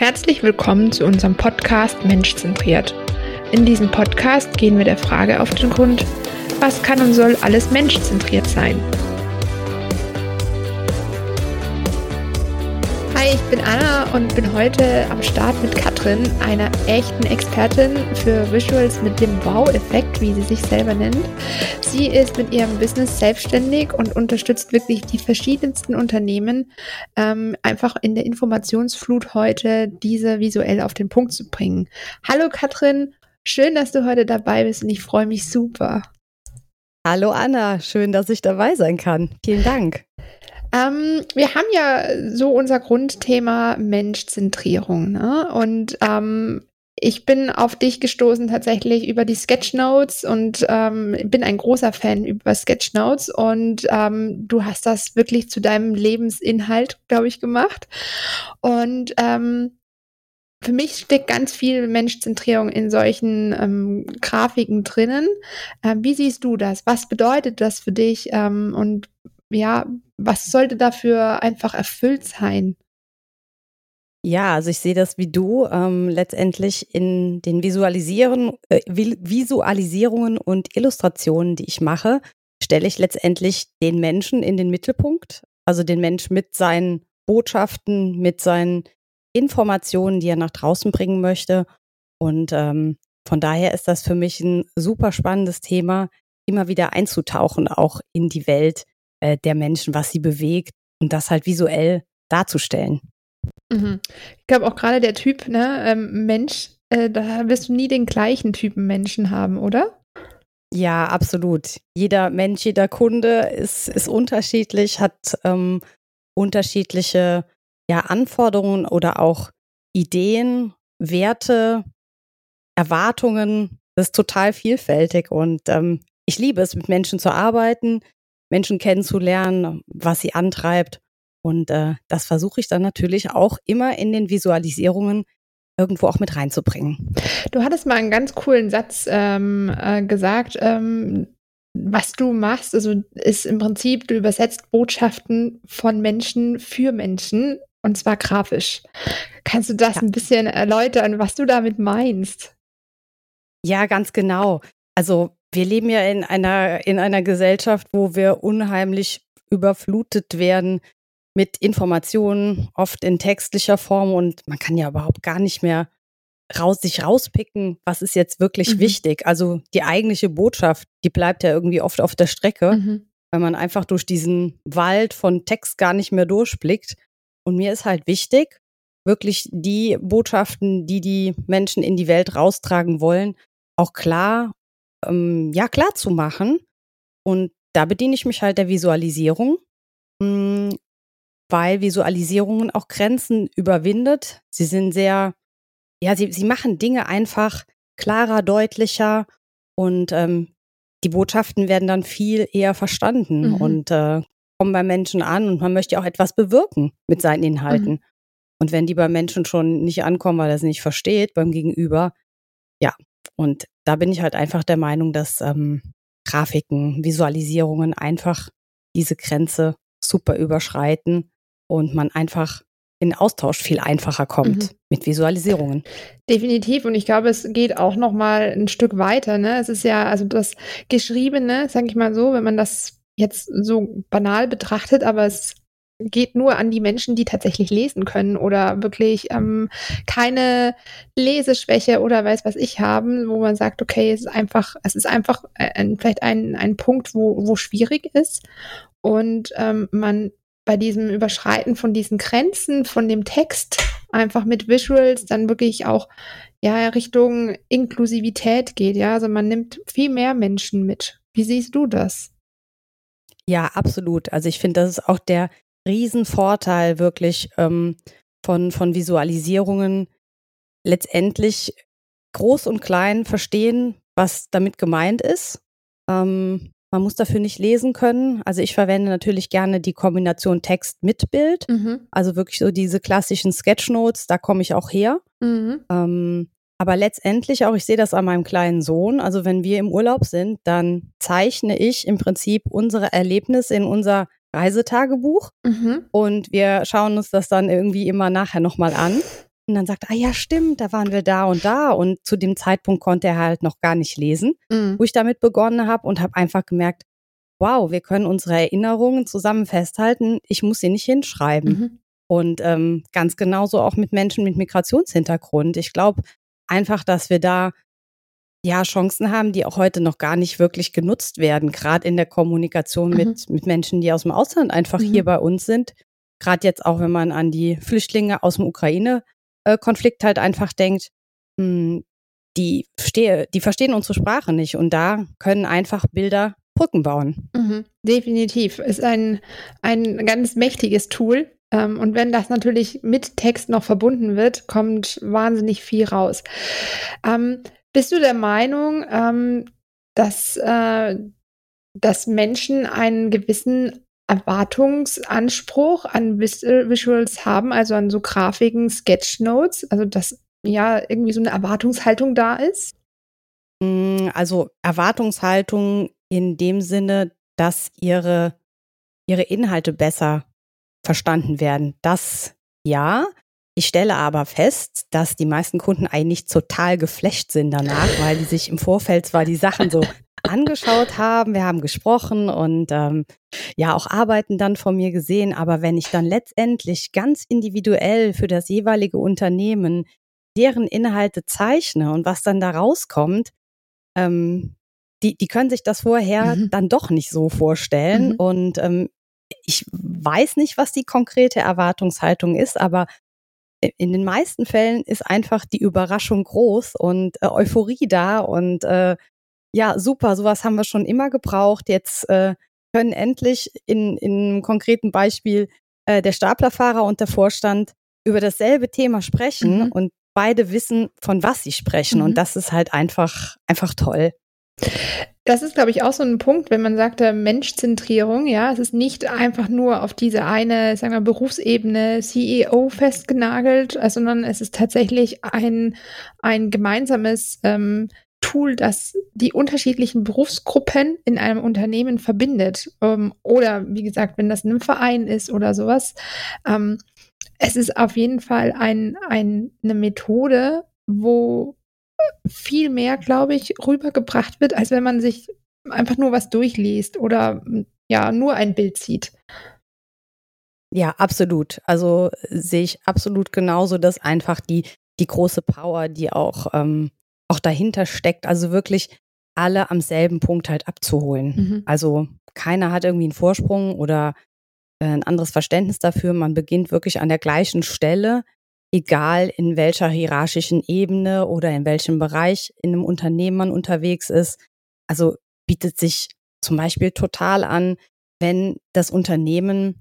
Herzlich willkommen zu unserem Podcast Menschzentriert. In diesem Podcast gehen wir der Frage auf den Grund, was kann und soll alles menschzentriert sein? Ich bin Anna und bin heute am Start mit Katrin, einer echten Expertin für Visuals mit dem Wow-Effekt, wie sie sich selber nennt. Sie ist mit ihrem Business selbstständig und unterstützt wirklich die verschiedensten Unternehmen, ähm, einfach in der Informationsflut heute diese visuell auf den Punkt zu bringen. Hallo Katrin, schön, dass du heute dabei bist und ich freue mich super. Hallo Anna, schön, dass ich dabei sein kann. Vielen Dank. Ähm, wir haben ja so unser Grundthema Menschzentrierung. Ne? Und ähm, ich bin auf dich gestoßen tatsächlich über die Sketchnotes und ähm, bin ein großer Fan über Sketchnotes und ähm, du hast das wirklich zu deinem Lebensinhalt, glaube ich, gemacht. Und ähm, für mich steckt ganz viel Menschzentrierung in solchen ähm, Grafiken drinnen. Ähm, wie siehst du das? Was bedeutet das für dich? Ähm, und ja, was sollte dafür einfach erfüllt sein? Ja, also ich sehe das wie du. Ähm, letztendlich in den Visualisieren, äh, Visualisierungen und Illustrationen, die ich mache, stelle ich letztendlich den Menschen in den Mittelpunkt. Also den Mensch mit seinen Botschaften, mit seinen Informationen, die er nach draußen bringen möchte. Und ähm, von daher ist das für mich ein super spannendes Thema, immer wieder einzutauchen, auch in die Welt äh, der Menschen, was sie bewegt und das halt visuell darzustellen. Mhm. Ich glaube auch gerade der Typ, ne, ähm, Mensch, äh, da wirst du nie den gleichen Typen Menschen haben, oder? Ja, absolut. Jeder Mensch, jeder Kunde ist, ist unterschiedlich, hat ähm, unterschiedliche ja, Anforderungen oder auch Ideen, Werte, Erwartungen. Das ist total vielfältig und ähm, ich liebe es, mit Menschen zu arbeiten. Menschen kennenzulernen, was sie antreibt. Und äh, das versuche ich dann natürlich auch immer in den Visualisierungen irgendwo auch mit reinzubringen. Du hattest mal einen ganz coolen Satz ähm, äh, gesagt. Ähm, was du machst, also ist im Prinzip, du übersetzt Botschaften von Menschen für Menschen und zwar grafisch. Kannst du das ja. ein bisschen erläutern, was du damit meinst? Ja, ganz genau. Also wir leben ja in einer, in einer Gesellschaft, wo wir unheimlich überflutet werden mit Informationen, oft in textlicher Form und man kann ja überhaupt gar nicht mehr raus, sich rauspicken, was ist jetzt wirklich mhm. wichtig. Also die eigentliche Botschaft, die bleibt ja irgendwie oft auf der Strecke, mhm. weil man einfach durch diesen Wald von Text gar nicht mehr durchblickt. Und mir ist halt wichtig, wirklich die Botschaften, die die Menschen in die Welt raustragen wollen, auch klar ähm, ja, klar zu machen. Und da bediene ich mich halt der Visualisierung, mh, hm, weil Visualisierungen auch Grenzen überwindet. Sie sind sehr, ja, sie, sie machen Dinge einfach klarer, deutlicher und ähm, die Botschaften werden dann viel eher verstanden mhm. und äh, kommen bei Menschen an und man möchte auch etwas bewirken mit seinen Inhalten. Mhm. Und wenn die bei Menschen schon nicht ankommen, weil er es nicht versteht beim Gegenüber, ja, und da bin ich halt einfach der Meinung, dass ähm, Grafiken, Visualisierungen einfach diese Grenze super überschreiten und man einfach in Austausch viel einfacher kommt mhm. mit Visualisierungen. Definitiv und ich glaube, es geht auch noch mal ein Stück weiter. Ne? Es ist ja also das Geschriebene, sage ich mal so, wenn man das jetzt so banal betrachtet, aber es geht nur an die Menschen, die tatsächlich lesen können oder wirklich ähm, keine Leseschwäche oder weiß was ich haben, wo man sagt, okay, es ist einfach, es ist einfach ein, vielleicht ein, ein Punkt, wo, wo schwierig ist und ähm, man bei diesem Überschreiten von diesen Grenzen, von dem Text, einfach mit Visuals dann wirklich auch ja Richtung Inklusivität geht, ja, also man nimmt viel mehr Menschen mit. Wie siehst du das? Ja, absolut. Also ich finde, das ist auch der Riesenvorteil wirklich ähm, von, von Visualisierungen. Letztendlich groß und klein verstehen, was damit gemeint ist. Ähm, man muss dafür nicht lesen können. Also ich verwende natürlich gerne die Kombination Text mit Bild. Mhm. Also wirklich so diese klassischen Sketchnotes, da komme ich auch her. Mhm. Ähm, aber letztendlich auch, ich sehe das an meinem kleinen Sohn. Also wenn wir im Urlaub sind, dann zeichne ich im Prinzip unsere Erlebnisse in unser Reisetagebuch mhm. und wir schauen uns das dann irgendwie immer nachher nochmal an. und dann sagt, ah ja, stimmt, da waren wir da und da. Und zu dem Zeitpunkt konnte er halt noch gar nicht lesen, mhm. wo ich damit begonnen habe und habe einfach gemerkt, wow, wir können unsere Erinnerungen zusammen festhalten. Ich muss sie nicht hinschreiben. Mhm. Und ähm, ganz genauso auch mit Menschen mit Migrationshintergrund. Ich glaube einfach, dass wir da ja Chancen haben, die auch heute noch gar nicht wirklich genutzt werden, gerade in der Kommunikation mhm. mit, mit Menschen, die aus dem Ausland einfach mhm. hier bei uns sind. Gerade jetzt auch, wenn man an die Flüchtlinge aus dem Ukraine-Konflikt halt einfach denkt, mh, hm, die, verstehe, die verstehen unsere Sprache nicht und da können einfach Bilder Brücken bauen. Mhm, definitiv. Ist ein, ein ganz mächtiges Tool. Ähm, und wenn das natürlich mit Text noch verbunden wird, kommt wahnsinnig viel raus. Ähm, bist du der Meinung, ähm, dass, äh, dass Menschen einen gewissen Erwartungsanspruch an Visuals haben, also an so Grafiken, Sketchnotes, also dass ja irgendwie so eine Erwartungshaltung da ist? Mm, also Erwartungshaltung in dem Sinne, dass ihre, ihre Inhalte besser verstanden werden. Das ja. Ich stelle aber fest, dass die meisten Kunden eigentlich total geflecht sind danach, weil die sich im Vorfeld zwar die Sachen so angeschaut haben, wir haben gesprochen und ähm, ja auch Arbeiten dann von mir gesehen, aber wenn ich dann letztendlich ganz individuell für das jeweilige Unternehmen deren Inhalte zeichne und was dann da rauskommt, ähm, die, die können sich das vorher mhm. dann doch nicht so vorstellen. Mhm. Und ähm, ich weiß nicht, was die konkrete Erwartungshaltung ist, aber in den meisten Fällen ist einfach die Überraschung groß und äh, Euphorie da und äh, ja, super, sowas haben wir schon immer gebraucht. Jetzt äh, können endlich in, in einem konkreten Beispiel äh, der Staplerfahrer und der Vorstand über dasselbe Thema sprechen mhm. und beide wissen, von was sie sprechen. Mhm. Und das ist halt einfach, einfach toll. Das ist, glaube ich, auch so ein Punkt, wenn man sagt, Menschzentrierung, ja, es ist nicht einfach nur auf diese eine, sagen wir, Berufsebene CEO festgenagelt, äh, sondern es ist tatsächlich ein, ein gemeinsames ähm, Tool, das die unterschiedlichen Berufsgruppen in einem Unternehmen verbindet. Ähm, oder wie gesagt, wenn das ein Verein ist oder sowas. Ähm, es ist auf jeden Fall ein, ein, eine Methode, wo viel mehr, glaube ich, rübergebracht wird, als wenn man sich einfach nur was durchliest oder ja, nur ein Bild sieht. Ja, absolut. Also sehe ich absolut genauso, dass einfach die, die große Power, die auch, ähm, auch dahinter steckt, also wirklich alle am selben Punkt halt abzuholen. Mhm. Also keiner hat irgendwie einen Vorsprung oder äh, ein anderes Verständnis dafür. Man beginnt wirklich an der gleichen Stelle egal in welcher hierarchischen Ebene oder in welchem Bereich in einem Unternehmen man unterwegs ist. Also bietet sich zum Beispiel total an, wenn das Unternehmen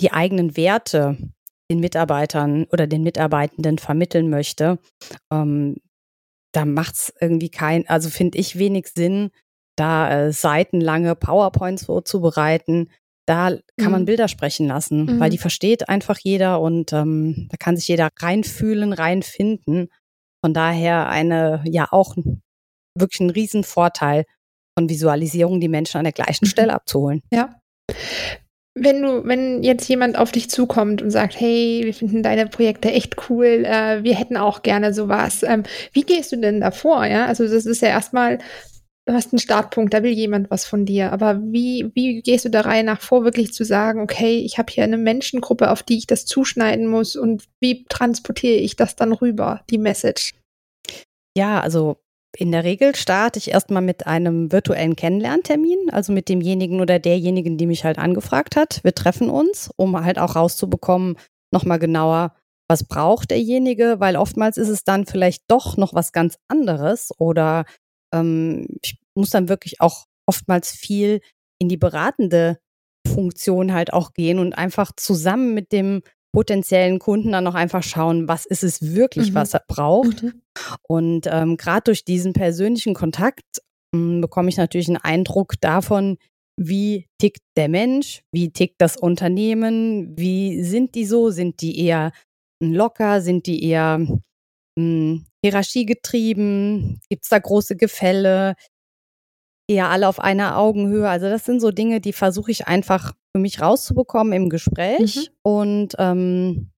die eigenen Werte den Mitarbeitern oder den Mitarbeitenden vermitteln möchte. Ähm, da macht es irgendwie kein, also finde ich wenig Sinn, da äh, seitenlange PowerPoints vorzubereiten, da kann man mhm. Bilder sprechen lassen, mhm. weil die versteht einfach jeder und ähm, da kann sich jeder reinfühlen, reinfinden. Von daher eine, ja auch wirklich ein Riesenvorteil von Visualisierung, die Menschen an der gleichen mhm. Stelle abzuholen. Ja. Wenn du, wenn jetzt jemand auf dich zukommt und sagt, hey, wir finden deine Projekte echt cool, äh, wir hätten auch gerne sowas. Ähm, wie gehst du denn davor? Ja, also das ist ja erstmal du hast einen Startpunkt, da will jemand was von dir. Aber wie, wie gehst du der Reihe nach vor, wirklich zu sagen, okay, ich habe hier eine Menschengruppe, auf die ich das zuschneiden muss und wie transportiere ich das dann rüber, die Message? Ja, also in der Regel starte ich erstmal mit einem virtuellen Kennenlerntermin, also mit demjenigen oder derjenigen, die mich halt angefragt hat. Wir treffen uns, um halt auch rauszubekommen, nochmal genauer, was braucht derjenige, weil oftmals ist es dann vielleicht doch noch was ganz anderes oder ähm, ich muss dann wirklich auch oftmals viel in die beratende Funktion halt auch gehen und einfach zusammen mit dem potenziellen Kunden dann auch einfach schauen, was ist es wirklich, mhm. was er braucht. Mhm. Und ähm, gerade durch diesen persönlichen Kontakt ähm, bekomme ich natürlich einen Eindruck davon, wie tickt der Mensch, wie tickt das Unternehmen, wie sind die so, sind die eher locker, sind die eher hm, hierarchiegetrieben? Gibt es da große Gefälle? Eher alle auf einer Augenhöhe. Also das sind so Dinge, die versuche ich einfach für mich rauszubekommen im Gespräch. Mhm. Und ähm,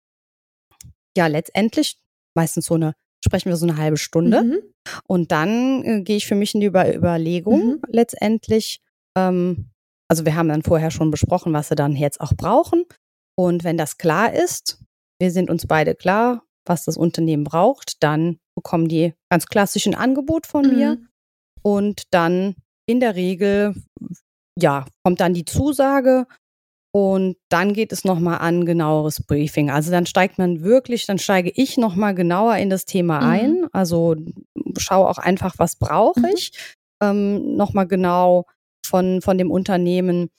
ja, letztendlich meistens so eine, sprechen wir so eine halbe Stunde. Mhm. Und dann äh, gehe ich für mich in die Über Überlegung mhm. letztendlich. Ähm, also wir haben dann vorher schon besprochen, was sie dann jetzt auch brauchen. Und wenn das klar ist, wir sind uns beide klar, was das Unternehmen braucht, dann bekommen die ganz klassischen Angebot von mhm. mir. Und dann in der Regel, ja, kommt dann die Zusage und dann geht es nochmal an genaueres Briefing. Also dann steigt man wirklich, dann steige ich nochmal genauer in das Thema mhm. ein. Also schaue auch einfach, was brauche mhm. ich. Ähm, nochmal genau von, von dem Unternehmen.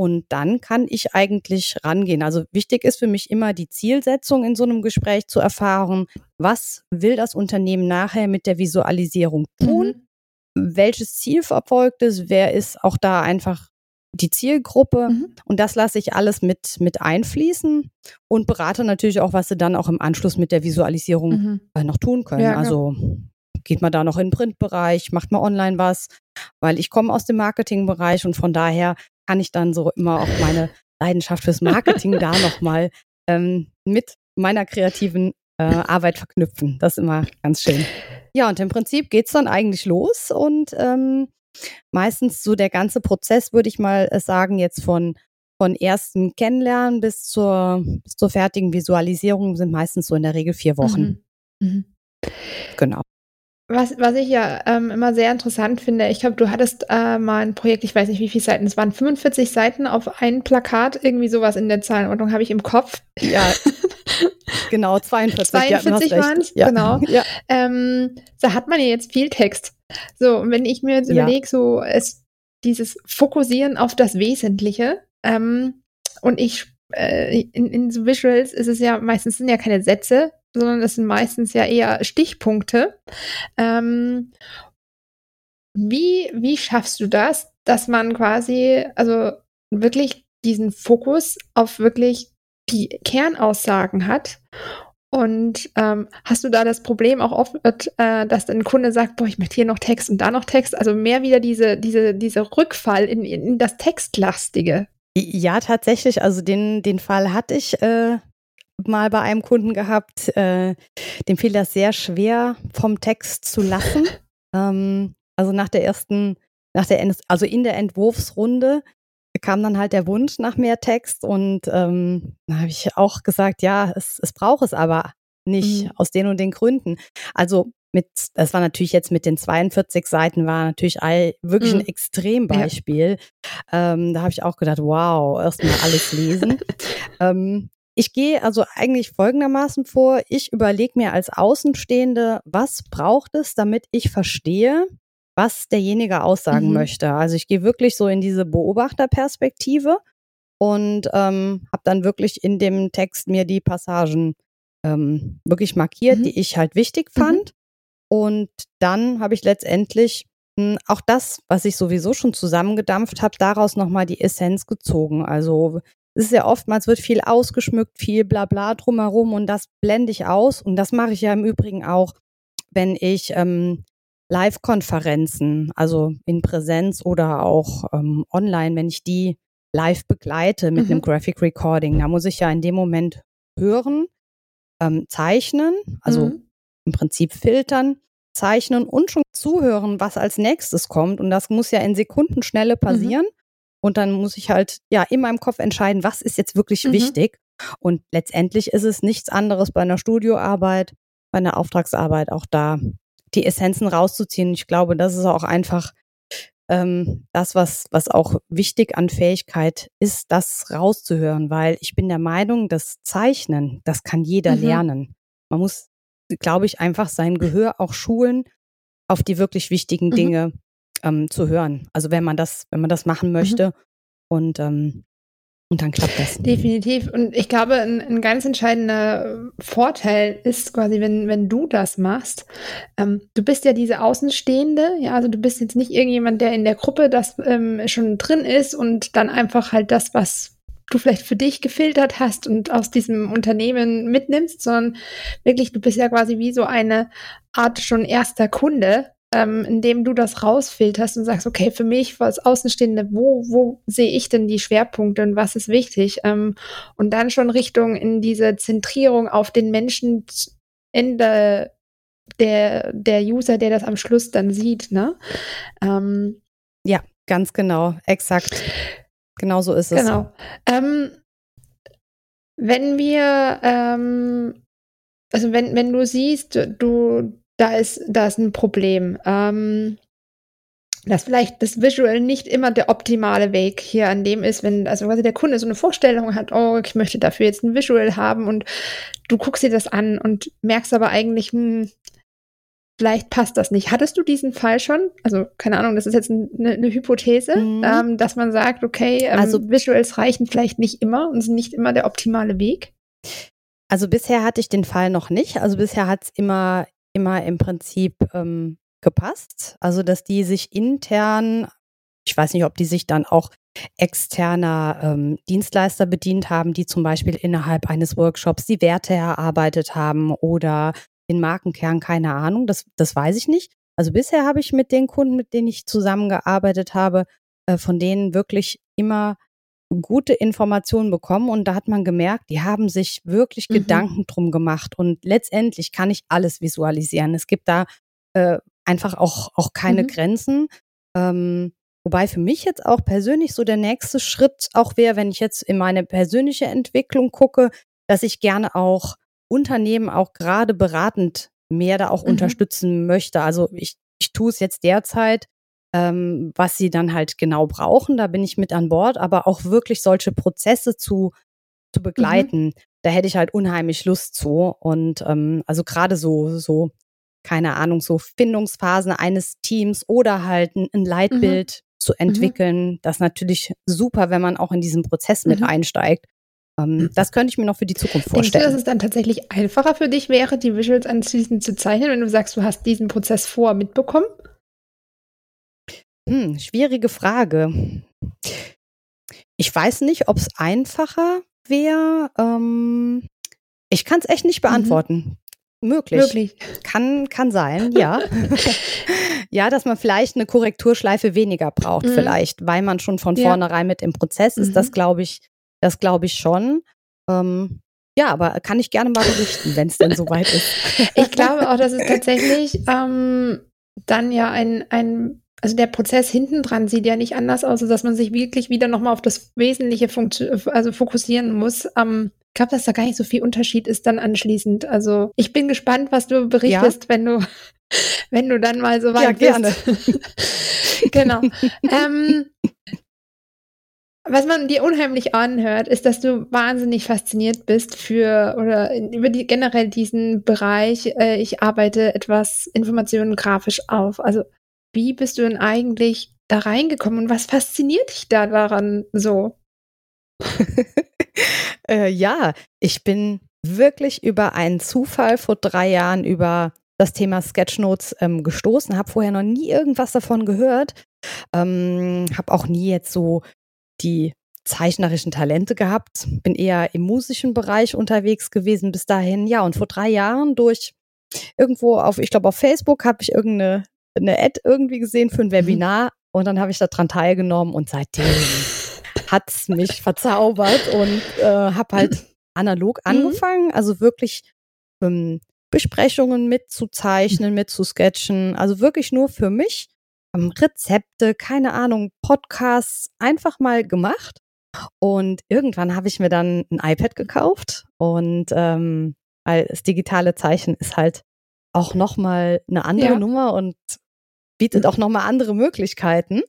Und dann kann ich eigentlich rangehen. Also wichtig ist für mich immer die Zielsetzung in so einem Gespräch zu erfahren. Was will das Unternehmen nachher mit der Visualisierung tun? Mhm. Welches Ziel verfolgt es? Wer ist auch da einfach die Zielgruppe? Mhm. Und das lasse ich alles mit, mit einfließen und berate natürlich auch, was sie dann auch im Anschluss mit der Visualisierung mhm. äh, noch tun können. Ja, also geht man da noch in den Printbereich, macht man online was, weil ich komme aus dem Marketingbereich und von daher kann ich dann so immer auch meine Leidenschaft fürs Marketing da nochmal ähm, mit meiner kreativen äh, Arbeit verknüpfen. Das ist immer ganz schön. Ja, und im Prinzip geht es dann eigentlich los und ähm, meistens so der ganze Prozess, würde ich mal äh, sagen, jetzt von von ersten Kennenlernen bis zur, bis zur fertigen Visualisierung sind meistens so in der Regel vier Wochen. Mhm. Mhm. Genau. Was, was ich ja ähm, immer sehr interessant finde, ich glaube, du hattest äh, mal ein Projekt, ich weiß nicht wie viele Seiten, es waren 45 Seiten auf ein Plakat, irgendwie sowas in der Zahlenordnung habe ich im Kopf. Ja, genau, 42. 42 ja, waren es, ja. genau. Ja. Ähm, da hat man ja jetzt viel Text. So, und wenn ich mir jetzt ja. überlege, so es, dieses Fokussieren auf das Wesentliche ähm, und ich äh, in, in so Visuals ist es ja meistens sind ja keine Sätze, sondern das sind meistens ja eher Stichpunkte. Ähm, wie, wie schaffst du das, dass man quasi, also wirklich diesen Fokus auf wirklich die Kernaussagen hat? Und ähm, hast du da das Problem auch oft, äh, dass ein Kunde sagt, boah, ich möchte hier noch Text und da noch Text, also mehr wieder diese, diese, diese Rückfall in, in das Textlastige? Ja, tatsächlich. Also den, den Fall hatte ich äh, mal bei einem Kunden gehabt, äh, dem fiel das sehr schwer, vom Text zu lassen. ähm, also nach der ersten, nach der, also in der Entwurfsrunde kam dann halt der Wunsch nach mehr Text und ähm, da habe ich auch gesagt, ja, es, es braucht es aber nicht mhm. aus den und den Gründen. Also mit, das war natürlich jetzt mit den 42 Seiten, war natürlich all, wirklich mhm. ein Extrembeispiel. Ja. Ähm, da habe ich auch gedacht, wow, erstmal alles lesen. ähm, ich gehe also eigentlich folgendermaßen vor. Ich überlege mir als Außenstehende, was braucht es, damit ich verstehe, was derjenige aussagen mhm. möchte. Also ich gehe wirklich so in diese Beobachterperspektive und ähm, habe dann wirklich in dem Text mir die Passagen ähm, wirklich markiert, mhm. die ich halt wichtig mhm. fand. Mhm. Und dann habe ich letztendlich mh, hm, auch das, was ich sowieso schon zusammengedampft habe, daraus nochmal die Essenz gezogen. Also es ist ja oftmals wird viel ausgeschmückt, viel Blabla drumherum und das blende ich aus. Und das mache ich ja im Übrigen auch, wenn ich ähm, Live-Konferenzen, also in Präsenz oder auch ähm, online, wenn ich die live begleite mit mhm. einem Graphic Recording, da muss ich ja in dem Moment hören, ähm, zeichnen, also mhm. im Prinzip filtern, zeichnen und schon zuhören, was als nächstes kommt. Und das muss ja in Sekundenschnelle mhm. passieren. Mhm. Und dann muss ich halt ja in meinem Kopf entscheiden, was ist jetzt wirklich mhm. wichtig. Und letztendlich ist es nichts anderes bei einer Studioarbeit, bei einer Auftragsarbeit auch da die Essenzen rauszuziehen. Ich glaube, das ist auch einfach ähm, das, was, was auch wichtig an Fähigkeit ist, das rauszuhören, weil ich bin der Meinung, das Zeichnen, das kann jeder mhm. lernen. Man muss, glaube ich, einfach sein Gehör auch schulen auf die wirklich wichtigen mhm. Ähm, zu hören. Also wenn man das, wenn man das machen mhm. möchte. Mhm. Und ähm, und dann klappt das. Definitiv. Und ich glaube, ein, ein ganz entscheidender Vorteil ist quasi, wenn, wenn du das machst. Ähm, du bist ja diese Außenstehende, ja, also du bist jetzt nicht irgendjemand, der in der Gruppe das ähm, schon drin ist und dann einfach halt das, was du vielleicht für dich gefiltert hast und aus diesem Unternehmen mitnimmst, sondern wirklich, du bist ja quasi wie so eine Art schon erster Kunde, ähm, indem du das rausfilterst und sagst, okay, für mich als Außenstehende, wo, wo sehe ich denn die Schwerpunkte und was ist wichtig? Ähm, und dann schon Richtung in diese Zentrierung auf den Menschen Ende der, der User, der das am Schluss dann sieht, ne? Ähm, ja, ganz genau, exakt. Genau so ist es. Genau. Ähm, wenn wir, ähm, also wenn, wenn du siehst, du, da ist, da ist ein Problem, ähm, dass vielleicht das Visual nicht immer der optimale Weg hier an dem ist, wenn also quasi der Kunde so eine Vorstellung hat, oh, ich möchte dafür jetzt ein Visual haben und du guckst dir das an und merkst aber eigentlich, hm, vielleicht passt das nicht. Hattest du diesen Fall schon? Also, keine Ahnung, das ist jetzt eine, eine Hypothese, mhm. ähm, dass man sagt, okay, ähm, also Visuals reichen vielleicht nicht immer und sind nicht immer der optimale Weg? Also bisher hatte ich den Fall noch nicht. Also bisher hat es immer, immer im Prinzip ähm, gepasst. Also, dass die sich intern, ich weiß nicht, ob die sich dann auch externer ähm, Dienstleister bedient haben, die zum Beispiel innerhalb eines Workshops die Werte erarbeitet haben oder den Markenkern, keine Ahnung, das, das weiß ich nicht. Also bisher habe ich mit den Kunden, mit denen ich zusammengearbeitet habe, äh, von denen wirklich immer gute Informationen bekommen und da hat man gemerkt, die haben sich wirklich mhm. Gedanken drum gemacht und letztendlich kann ich alles visualisieren. Es gibt da äh, einfach auch, auch keine mhm. Grenzen. Ähm, wobei für mich jetzt auch persönlich so der nächste Schritt auch wäre, wenn ich jetzt in meine persönliche Entwicklung gucke, dass ich gerne auch Unternehmen auch gerade beratend mehr da auch mhm. unterstützen möchte. Also ich, ich tue es jetzt derzeit, ähm, was sie dann halt genau brauchen. Da bin ich mit an Bord, aber auch wirklich solche Prozesse zu, zu mhm. begleiten, mhm. da hätte ich halt unheimlich Lust zu. Und ähm, also gerade so, so, keine Ahnung, so Findungsphasen eines Teams oder halt ein, ein Leitbild mhm. zu mhm. entwickeln. Das ist natürlich super, wenn man auch in diesen Prozess mit einsteigt. Ähm, mhm. das könnte ich mir noch für die Zukunft vorstellen. Denkst du, dass es dann tatsächlich einfacher für dich wäre, die Visuals anschließend zu zeichnen, wenn du sagst, du hast diesen Prozess vor mitbekommen? Hm, schwierige Frage. Ich weiß nicht, ob es einfacher wäre. Ähm, ich kann es echt nicht mhm. beantworten. Mhm. Möglich. Möglich. Kann, kann sein, ja. ja, dass man vielleicht eine Korrekturschleife weniger braucht, mhm. vielleicht, weil man schon von ja. vornherein mit im Prozess ist. Das mhm. glaube ich, das glaube ich schon. Ähm, ja, aber kann ich gerne mal berichten, wenn es denn soweit ist. ich glaube auch, dass es tatsächlich ähm, dann ja ein, ein, also der Prozess hinten dran sieht ja nicht anders aus, dass man sich wirklich wieder nochmal auf das Wesentliche also fokussieren muss. Ähm, ich glaube, dass da gar nicht so viel Unterschied ist dann anschließend. Also ich bin gespannt, was du berichtest, ja. wenn du wenn du dann mal so weit ja, gerne. bist. genau. ähm, was man dir unheimlich anhört, ist, dass du wahnsinnig fasziniert bist für oder über die, generell diesen Bereich, äh, ich arbeite etwas Informationen grafisch auf. Also wie bist du denn eigentlich da reingekommen und was fasziniert dich da daran so? äh, ja, ich bin wirklich über einen Zufall vor drei Jahren über das Thema Sketchnotes ähm, gestoßen, habe vorher noch nie irgendwas davon gehört, ähm, habe auch nie jetzt so die zeichnerischen Talente gehabt, bin eher im musischen Bereich unterwegs gewesen bis dahin. Ja, und vor drei Jahren durch irgendwo auf, ich glaube auf Facebook habe ich irgendeine eine Ad irgendwie gesehen für ein mhm. Webinar und dann habe ich daran teilgenommen und seitdem hat es mich verzaubert und äh, habe halt analog mhm. angefangen, also wirklich ähm, Besprechungen mitzuzeichnen, mitzusketchen, also wirklich nur für mich ähm, Rezepte, keine Ahnung, Podcasts einfach mal gemacht. Und irgendwann habe ich mir dann ein iPad gekauft und ähm, weil das digitale Zeichen ist halt auch nochmal eine andere ja. Nummer und bietet auch nochmal andere Möglichkeiten.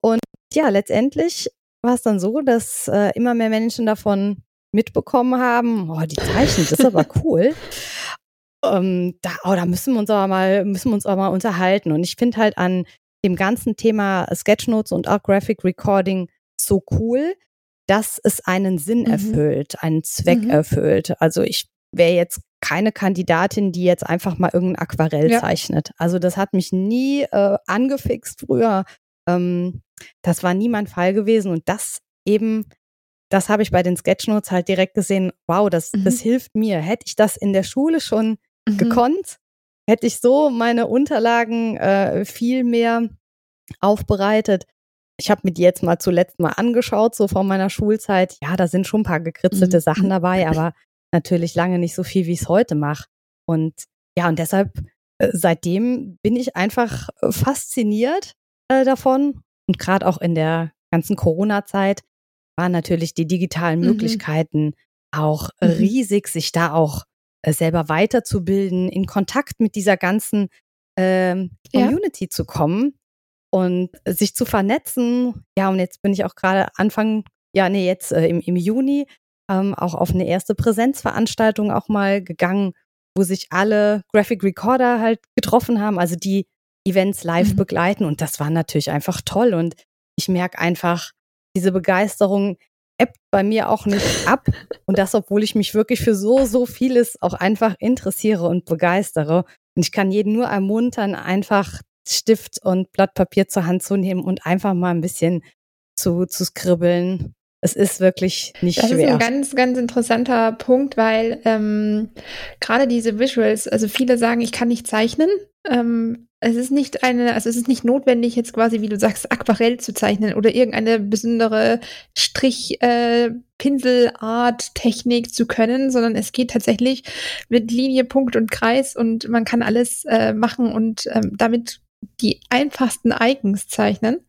Und ja, letztendlich war es dann so, dass äh, immer mehr Menschen davon mitbekommen haben, oh, die Zeichen, das ist aber cool. ähm, da, oh, da müssen wir uns aber mal, müssen wir uns aber mal unterhalten. Und ich finde halt an dem ganzen Thema Sketchnotes und auch Graphic Recording so cool, dass es einen Sinn mhm. erfüllt, einen Zweck mhm. erfüllt. Also ich wäre jetzt keine Kandidatin, die jetzt einfach mal irgendein Aquarell ja. zeichnet. Also das hat mich nie äh, angefixt früher. Ähm, das war nie mein Fall gewesen und das eben, das habe ich bei den Sketchnotes halt direkt gesehen. Wow, das, mhm. das hilft mir. Hätte ich das in der Schule schon mhm. gekonnt, hätte ich so meine Unterlagen äh, viel mehr aufbereitet. Ich habe mir die jetzt mal zuletzt mal angeschaut, so von meiner Schulzeit. Ja, da sind schon ein paar gekritzelte mhm. Sachen dabei, aber natürlich lange nicht so viel, wie ich es heute mache. Und ja, und deshalb, äh, seitdem bin ich einfach äh, fasziniert äh, davon. Und gerade auch in der ganzen Corona-Zeit waren natürlich die digitalen mhm. Möglichkeiten auch mhm. riesig, sich da auch äh, selber weiterzubilden, in Kontakt mit dieser ganzen ähm, Community ja. zu kommen und sich zu vernetzen. Ja, und jetzt bin ich auch gerade Anfang, ja, nee, jetzt äh, im, im Juni ähm, auch auf eine erste Präsenzveranstaltung auch mal gegangen, wo sich alle Graphic Recorder halt getroffen haben, also die Events live mhm. begleiten. Und das war natürlich einfach toll. Und ich merke einfach, diese Begeisterung ebbt bei mir auch nicht ab. Und das, obwohl ich mich wirklich für so, so vieles auch einfach interessiere und begeistere. Und ich kann jeden nur ermuntern, einfach Stift und Blatt Papier zur Hand zu nehmen und einfach mal ein bisschen zu, zu skribbeln. Es ist wirklich nicht das schwer. Das ist ein ganz, ganz interessanter Punkt, weil ähm, gerade diese Visuals, also viele sagen, ich kann nicht zeichnen. Ähm, es ist nicht eine, also es ist nicht notwendig, jetzt quasi, wie du sagst, Aquarell zu zeichnen oder irgendeine besondere Strich, äh, Pinselart, Technik zu können, sondern es geht tatsächlich mit Linie, Punkt und Kreis und man kann alles äh, machen und ähm, damit die einfachsten Icons zeichnen.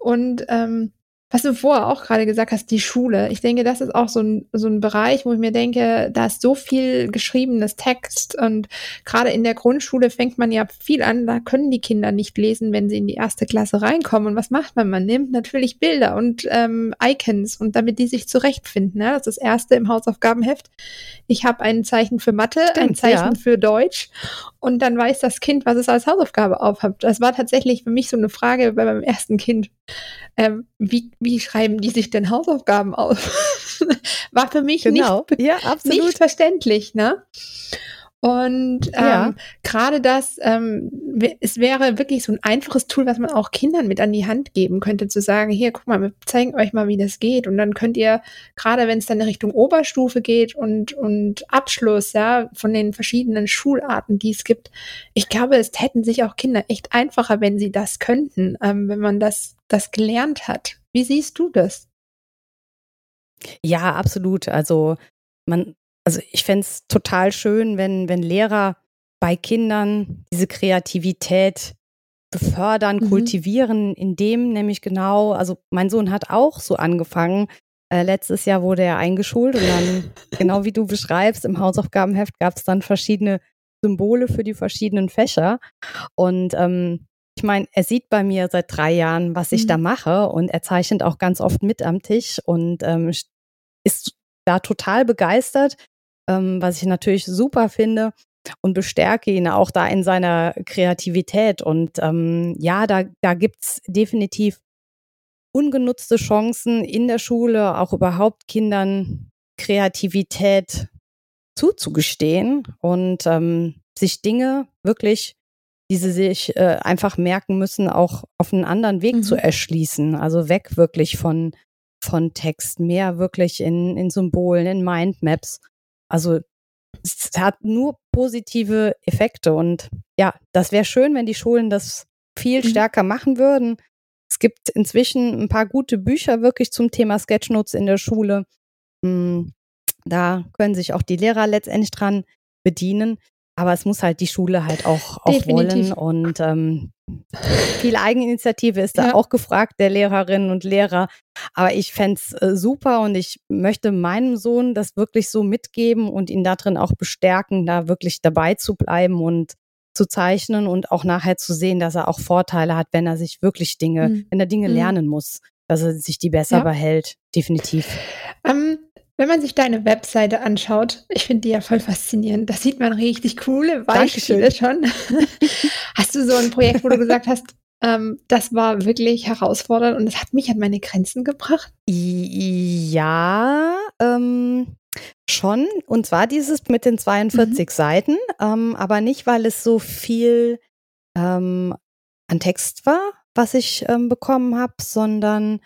Und ähm, was du vorher auch gerade gesagt hast, die Schule. Ich denke, das ist auch so ein, so ein Bereich, wo ich mir denke, da ist so viel geschriebenes Text und gerade in der Grundschule fängt man ja viel an, da können die Kinder nicht lesen, wenn sie in die erste Klasse reinkommen. Und was macht man? Man nimmt natürlich Bilder und ähm, Icons und damit die sich zurechtfinden. Ne? Das ist das erste im Hausaufgabenheft. Ich habe ein Zeichen für Mathe, Stimmt, ein Zeichen ja. für Deutsch und dann weiß das Kind, was es als Hausaufgabe aufhat. Das war tatsächlich für mich so eine Frage bei meinem ersten Kind. Ähm, wie, wie schreiben die sich denn Hausaufgaben auf? War für mich genau. nicht, ja, absolut. nicht verständlich, ne? Und ähm, ja. gerade das, ähm, es wäre wirklich so ein einfaches Tool, was man auch Kindern mit an die Hand geben könnte, zu sagen, hier, guck mal, wir zeigen euch mal, wie das geht. Und dann könnt ihr, gerade wenn es dann in Richtung Oberstufe geht und, und Abschluss, ja, von den verschiedenen Schularten, die es gibt, ich glaube, es hätten sich auch Kinder echt einfacher, wenn sie das könnten, ähm, wenn man das, das gelernt hat. Wie siehst du das? Ja, absolut. Also man also ich fände es total schön, wenn, wenn Lehrer bei Kindern diese Kreativität befördern, mhm. kultivieren, indem nämlich genau, also mein Sohn hat auch so angefangen. Äh, letztes Jahr wurde er eingeschult und dann, genau wie du beschreibst, im Hausaufgabenheft gab es dann verschiedene Symbole für die verschiedenen Fächer. Und ähm, meine, er sieht bei mir seit drei Jahren, was ich mhm. da mache und er zeichnet auch ganz oft mit am Tisch und ähm, ist da total begeistert ähm, was ich natürlich super finde und bestärke ihn auch da in seiner Kreativität. Und ähm, ja, da, da gibt's definitiv ungenutzte Chancen in der Schule, auch überhaupt Kindern Kreativität zuzugestehen und ähm, sich Dinge wirklich, die sie sich äh, einfach merken müssen, auch auf einen anderen Weg mhm. zu erschließen. Also weg wirklich von, von Text, mehr wirklich in, in Symbolen, in Mindmaps. Also es hat nur positive Effekte und ja, das wäre schön, wenn die Schulen das viel mhm. stärker machen würden. Es gibt inzwischen ein paar gute Bücher wirklich zum Thema Sketchnotes in der Schule. Hm, da können sich auch die Lehrer letztendlich dran bedienen. Aber es muss halt die Schule halt auch, auch wollen. Und ähm, viel Eigeninitiative ist da ja. auch gefragt, der Lehrerinnen und Lehrer. Aber ich fände es äh, super und ich möchte meinem Sohn das wirklich so mitgeben und ihn darin auch bestärken, da wirklich dabei zu bleiben und zu zeichnen und auch nachher zu sehen, dass er auch Vorteile hat, wenn er sich wirklich Dinge, mhm. wenn er Dinge mhm. lernen muss, dass er sich die besser ja. behält. Definitiv. Ähm, wenn man sich deine Webseite anschaut, ich finde die ja voll faszinierend. Da sieht man richtig coole Beispiele schon. hast du so ein Projekt, wo du gesagt hast, ähm, das war wirklich herausfordernd und es hat mich an meine Grenzen gebracht? Ja, ähm, schon. Und zwar dieses mit den 42 mhm. Seiten, ähm, aber nicht, weil es so viel ähm, an Text war, was ich ähm, bekommen habe, sondern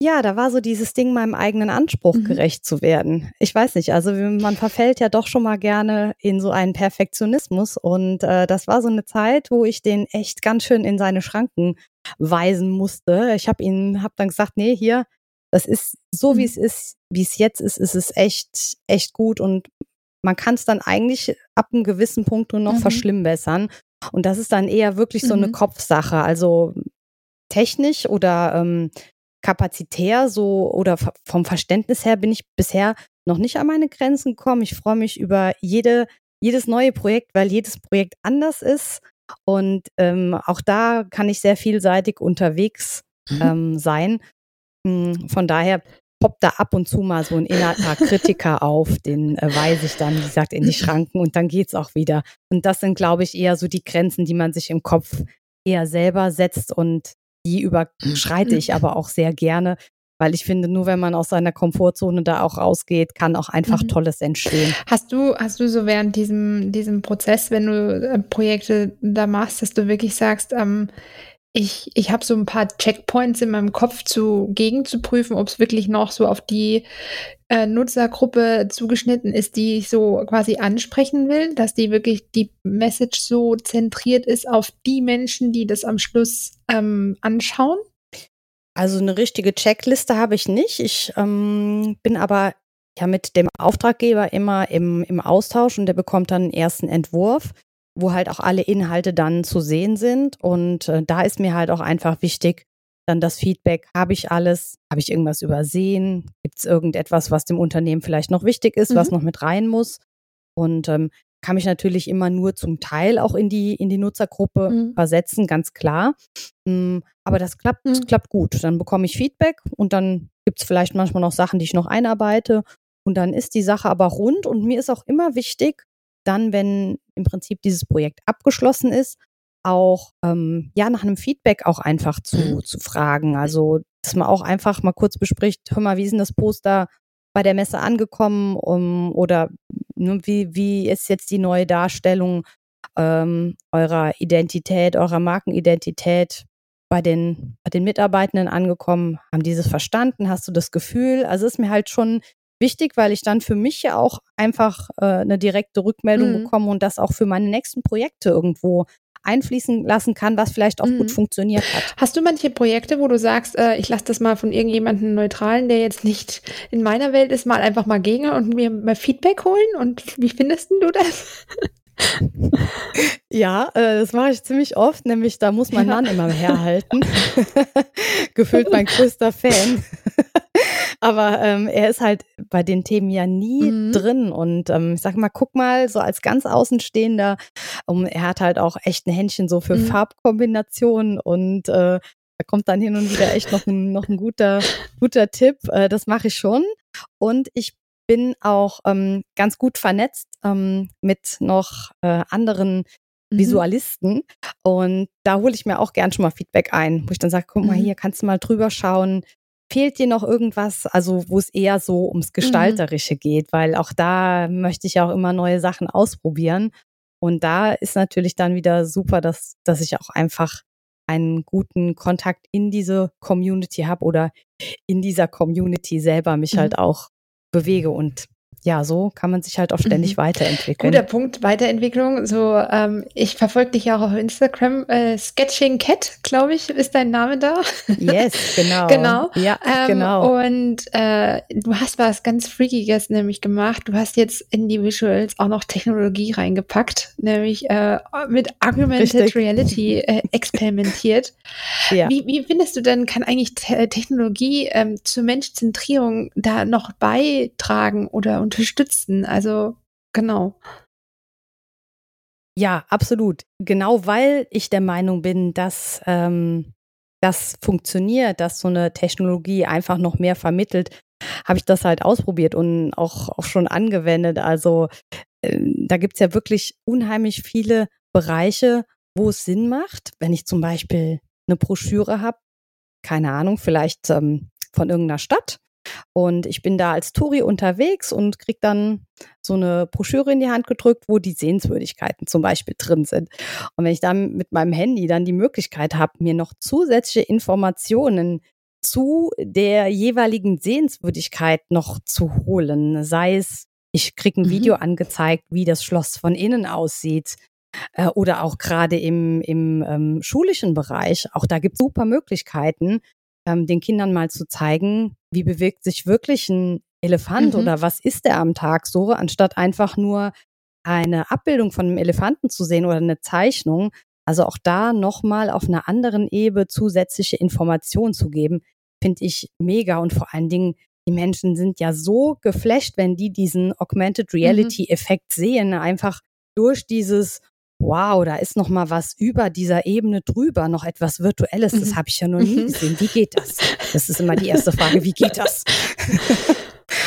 ja, da war so dieses Ding, meinem eigenen Anspruch mhm. gerecht zu werden. Ich weiß nicht, also man verfällt ja doch schon mal gerne in so einen Perfektionismus und äh, das war so eine Zeit, wo ich den echt ganz schön in seine Schranken weisen musste. Ich habe ihn, habe dann gesagt, nee, hier, das ist so, wie mhm. es ist, wie es jetzt ist, ist es echt, echt gut und man kann es dann eigentlich ab einem gewissen Punkt nur noch mhm. verschlimmbessern. Und das ist dann eher wirklich so mhm. eine Kopfsache. Also technisch oder ähm, kapazitär so oder vom Verständnis her bin ich bisher noch nicht an meine Grenzen gekommen. Ich freue mich über jede, jedes neue Projekt, weil jedes Projekt anders ist. Und ähm, auch da kann ich sehr vielseitig unterwegs mhm. ähm, sein. Hm, von daher poppt da ab und zu mal so ein innerer Kritiker auf, den äh, weise ich dann, wie gesagt, in die Schranken und dann geht's auch wieder. Und das sind, glaube ich, eher so die Grenzen, die man sich im Kopf eher selber setzt und die überschreite ich aber auch sehr gerne, weil ich finde, nur wenn man aus seiner Komfortzone da auch rausgeht, kann auch einfach mhm. Tolles entstehen. Hast du, hast du so während diesem, diesem Prozess, wenn du äh, Projekte da machst, dass du wirklich sagst, ähm, ich, ich habe so ein paar Checkpoints in meinem Kopf zu gegen zu prüfen, ob es wirklich noch so auf die äh, Nutzergruppe zugeschnitten ist, die ich so quasi ansprechen will, dass die wirklich die Message so zentriert ist auf die Menschen, die das am Schluss ähm, anschauen? Also eine richtige Checkliste habe ich nicht. Ich ähm, bin aber ja mit dem Auftraggeber immer im, im Austausch und der bekommt dann einen ersten Entwurf wo halt auch alle Inhalte dann zu sehen sind. Und äh, da ist mir halt auch einfach wichtig, dann das Feedback, habe ich alles, habe ich irgendwas übersehen, gibt es irgendetwas, was dem Unternehmen vielleicht noch wichtig ist, mhm. was noch mit rein muss. Und ähm, kann mich natürlich immer nur zum Teil auch in die, in die Nutzergruppe mhm. versetzen, ganz klar. Mm, aber das klappt, mhm. klappt gut. Dann bekomme ich Feedback und dann gibt es vielleicht manchmal noch Sachen, die ich noch einarbeite. Und dann ist die Sache aber rund. Und mir ist auch immer wichtig, dann, wenn im Prinzip dieses Projekt abgeschlossen ist, auch ähm, ja nach einem Feedback auch einfach zu, mhm. zu fragen. Also, dass man auch einfach mal kurz bespricht, hör mal, wie ist denn das Poster bei der Messe angekommen um, oder ne, wie, wie ist jetzt die neue Darstellung ähm, eurer Identität, eurer Markenidentität bei den, bei den Mitarbeitenden angekommen? Haben die das verstanden? Hast du das Gefühl? Also ist mir halt schon wichtig, weil ich dann für mich ja auch einfach äh, eine direkte Rückmeldung mhm. bekomme und das auch für meine nächsten Projekte irgendwo einfließen lassen kann, was vielleicht auch mhm. gut funktioniert hat. Hast du manche Projekte, wo du sagst, äh, ich lasse das mal von irgendjemandem Neutralen, der jetzt nicht in meiner Welt ist, mal einfach mal gegen und mir mal Feedback holen? Und wie findest du das? Ja, äh, das mache ich ziemlich oft, nämlich da muss mein ja. Mann immer herhalten. Gefühlt mein größter Fan. Aber ähm, er ist halt bei den Themen ja nie mhm. drin. Und ähm, ich sag mal, guck mal, so als ganz Außenstehender, um, er hat halt auch echt ein Händchen so für mhm. Farbkombinationen und äh, da kommt dann hin und wieder echt noch ein, noch ein guter, guter Tipp. Äh, das mache ich schon. Und ich bin auch ähm, ganz gut vernetzt ähm, mit noch äh, anderen mhm. Visualisten. Und da hole ich mir auch gern schon mal Feedback ein, wo ich dann sage, guck mal, mhm. hier kannst du mal drüber schauen. Fehlt dir noch irgendwas? Also, wo es eher so ums mhm. Gestalterische mhm. geht, weil auch da möchte ich auch immer neue Sachen ausprobieren. Und da ist natürlich dann wieder super, dass, dass ich auch einfach einen guten Kontakt in diese Community habe oder in dieser Community selber mich mhm. halt auch bewege und ja, so kann man sich halt auch ständig mhm. weiterentwickeln. Guter Punkt, Weiterentwicklung. So, ähm, ich verfolge dich ja auch auf Instagram. Äh, Sketching Cat, glaube ich, ist dein Name da. Yes, genau. genau. Ja, ähm, genau. Und äh, du hast was ganz Freakiges nämlich gemacht. Du hast jetzt in die Visuals auch noch Technologie reingepackt, nämlich äh, mit Augmented Richtig. Reality äh, experimentiert. ja. wie, wie findest du denn, kann eigentlich Technologie ähm, zur Menschzentrierung da noch beitragen oder unterstützen. Also genau. Ja, absolut. Genau weil ich der Meinung bin, dass ähm, das funktioniert, dass so eine Technologie einfach noch mehr vermittelt, habe ich das halt ausprobiert und auch, auch schon angewendet. Also äh, da gibt es ja wirklich unheimlich viele Bereiche, wo es Sinn macht, wenn ich zum Beispiel eine Broschüre habe, keine Ahnung, vielleicht ähm, von irgendeiner Stadt und ich bin da als Touri unterwegs und kriege dann so eine Broschüre in die Hand gedrückt, wo die Sehenswürdigkeiten zum Beispiel drin sind. Und wenn ich dann mit meinem Handy dann die Möglichkeit habe, mir noch zusätzliche Informationen zu der jeweiligen Sehenswürdigkeit noch zu holen, sei es, ich kriege ein mhm. Video angezeigt, wie das Schloss von innen aussieht, äh, oder auch gerade im, im ähm, schulischen Bereich, auch da gibt es super Möglichkeiten, ähm, den Kindern mal zu zeigen, wie bewegt sich wirklich ein Elefant mhm. oder was ist der am Tag so, anstatt einfach nur eine Abbildung von einem Elefanten zu sehen oder eine Zeichnung. Also auch da nochmal auf einer anderen Ebene zusätzliche Informationen zu geben, finde ich mega und vor allen Dingen die Menschen sind ja so geflasht, wenn die diesen Augmented Reality Effekt mhm. sehen, einfach durch dieses Wow, da ist noch mal was über dieser Ebene drüber, noch etwas Virtuelles. Das mhm. habe ich ja noch nie mhm. gesehen. Wie geht das? Das ist immer die erste Frage. Wie geht das?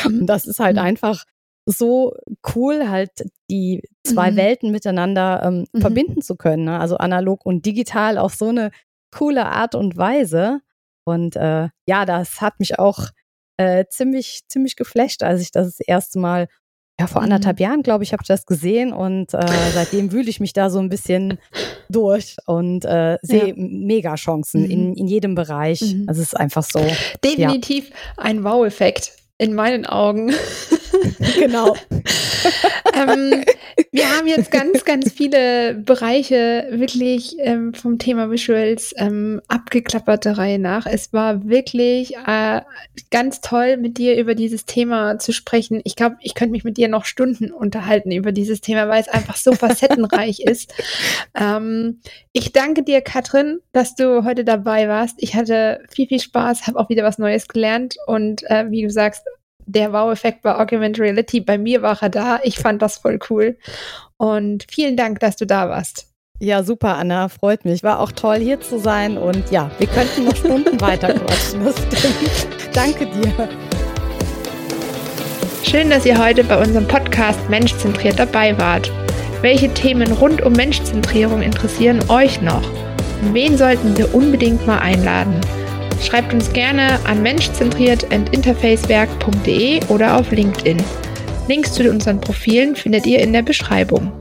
Und das ist halt mhm. einfach so cool, halt die zwei mhm. Welten miteinander ähm, mhm. verbinden zu können. Ne? Also analog und digital auf so eine coole Art und Weise. Und äh, ja, das hat mich auch äh, ziemlich, ziemlich geflasht, als ich das, das erste Mal, ja, vor anderthalb mhm. Jahren, glaube ich, habe ich das gesehen und äh, seitdem wühle ich mich da so ein bisschen durch und äh, sehe ja. mega Chancen mhm. in, in jedem Bereich. Mhm. Also es ist einfach so. Definitiv ja. ein Wow-Effekt in meinen Augen. genau. ähm, wir haben jetzt ganz, ganz viele Bereiche wirklich ähm, vom Thema Visuals ähm, abgeklappert der Reihe nach. Es war wirklich äh, ganz toll, mit dir über dieses Thema zu sprechen. Ich glaube, ich könnte mich mit dir noch Stunden unterhalten über dieses Thema, weil es einfach so facettenreich ist. Ähm, ich danke dir, Katrin, dass du heute dabei warst. Ich hatte viel, viel Spaß, habe auch wieder was Neues gelernt und äh, wie du sagst, der Wow-Effekt bei Augmented Reality, bei mir war er da. Ich fand das voll cool. Und vielen Dank, dass du da warst. Ja, super, Anna. Freut mich. War auch toll, hier zu sein. Und ja, wir könnten noch Stunden weiter quatschen. Danke dir. Schön, dass ihr heute bei unserem Podcast Menschzentriert dabei wart. Welche Themen rund um Menschzentrierung interessieren euch noch? Wen sollten wir unbedingt mal einladen? Schreibt uns gerne an menschzentriert.interfacewerk.de oder auf LinkedIn. Links zu unseren Profilen findet ihr in der Beschreibung.